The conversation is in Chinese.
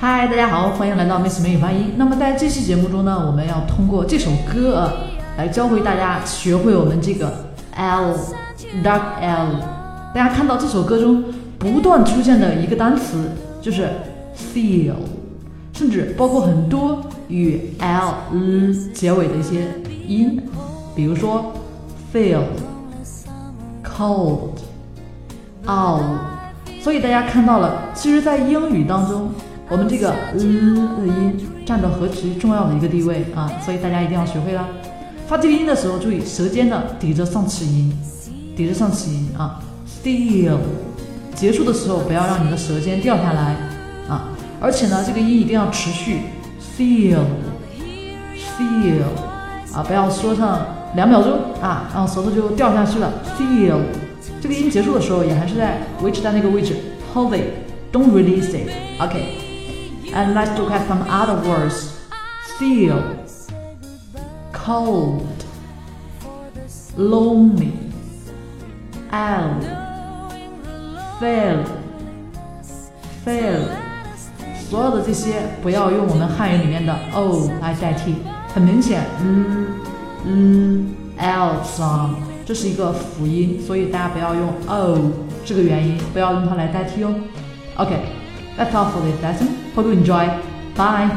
嗨，大家好，欢迎来到 Miss 美语发音。那么在这期节目中呢，我们要通过这首歌啊，来教会大家学会我们这个 L，dark L。大家看到这首歌中不断出现的一个单词就是 feel，甚至包括很多与 L、结尾的一些音，比如说 feel、cold、out。所以大家看到了，其实，在英语当中。我们这个嗯的音占着何其重要的一个地位啊！所以大家一定要学会啦。发这个音的时候，注意舌尖呢抵着上齿龈，抵着上齿龈啊。Feel，结束的时候不要让你的舌尖掉下来啊！而且呢，这个音一定要持续。Feel，feel 啊，不要说上两秒钟啊，然后舌头就掉下去了。Feel，这个音结束的时候也还是在维持在那个位置。Hold it，don't release it。OK。And let's look at some other words. Feel, cold, lonely, out, feel, feel。所有的这些不要用我们汉语里面的 o 来代替，很明显，嗯嗯 l sound， 这是一个辅音，所以大家不要用 o 这个元音，不要用它来代替哦。OK。That's all for this lesson. Hope you enjoy. Bye.